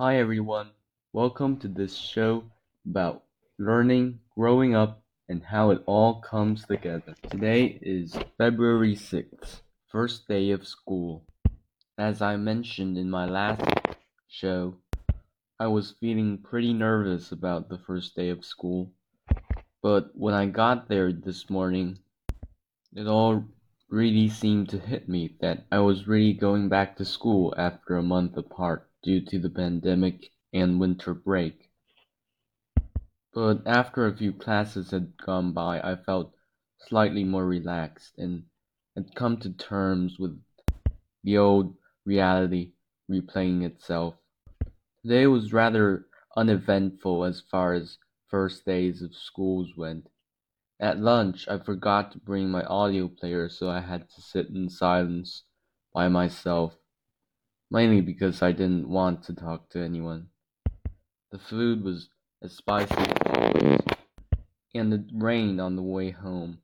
Hi everyone, welcome to this show about learning, growing up, and how it all comes together. Today is February 6th, first day of school. As I mentioned in my last show, I was feeling pretty nervous about the first day of school. But when I got there this morning, it all really seemed to hit me that I was really going back to school after a month apart due to the pandemic and winter break. But after a few classes had gone by, I felt slightly more relaxed and had come to terms with the old reality replaying itself. Today was rather uneventful as far as first days of schools went. At lunch, I forgot to bring my audio player, so I had to sit in silence by myself, mainly because I didn't want to talk to anyone. The food was as spicy as always, and it rained on the way home,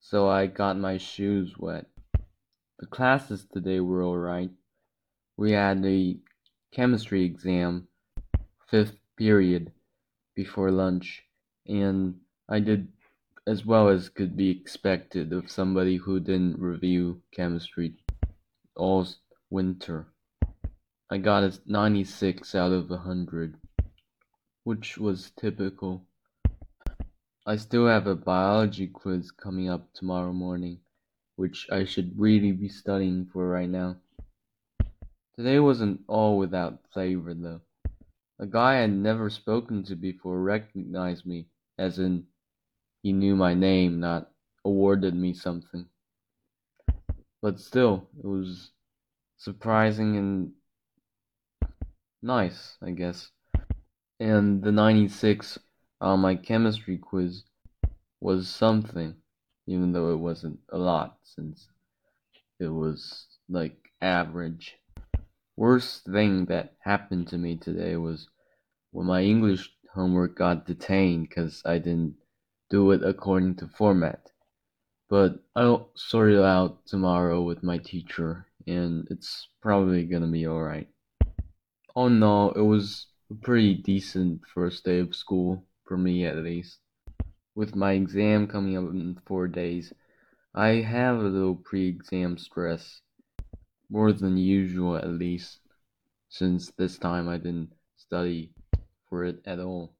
so I got my shoes wet. The classes today were alright. We had a chemistry exam, fifth period, before lunch, and I did as well as could be expected of somebody who didn't review chemistry all winter. I got a 96 out of 100, which was typical. I still have a biology quiz coming up tomorrow morning, which I should really be studying for right now. Today wasn't all without flavor, though. A guy I'd never spoken to before recognized me, as in he knew my name, not awarded me something. But still, it was surprising and nice, I guess. And the 96 on my chemistry quiz was something, even though it wasn't a lot, since it was like average. Worst thing that happened to me today was when my English homework got detained because I didn't do it according to format. But I'll sort it out tomorrow with my teacher, and it's probably gonna be alright. Oh no, it was a pretty decent first day of school, for me at least. With my exam coming up in four days, I have a little pre exam stress. More than usual, at least, since this time I didn't study for it at all.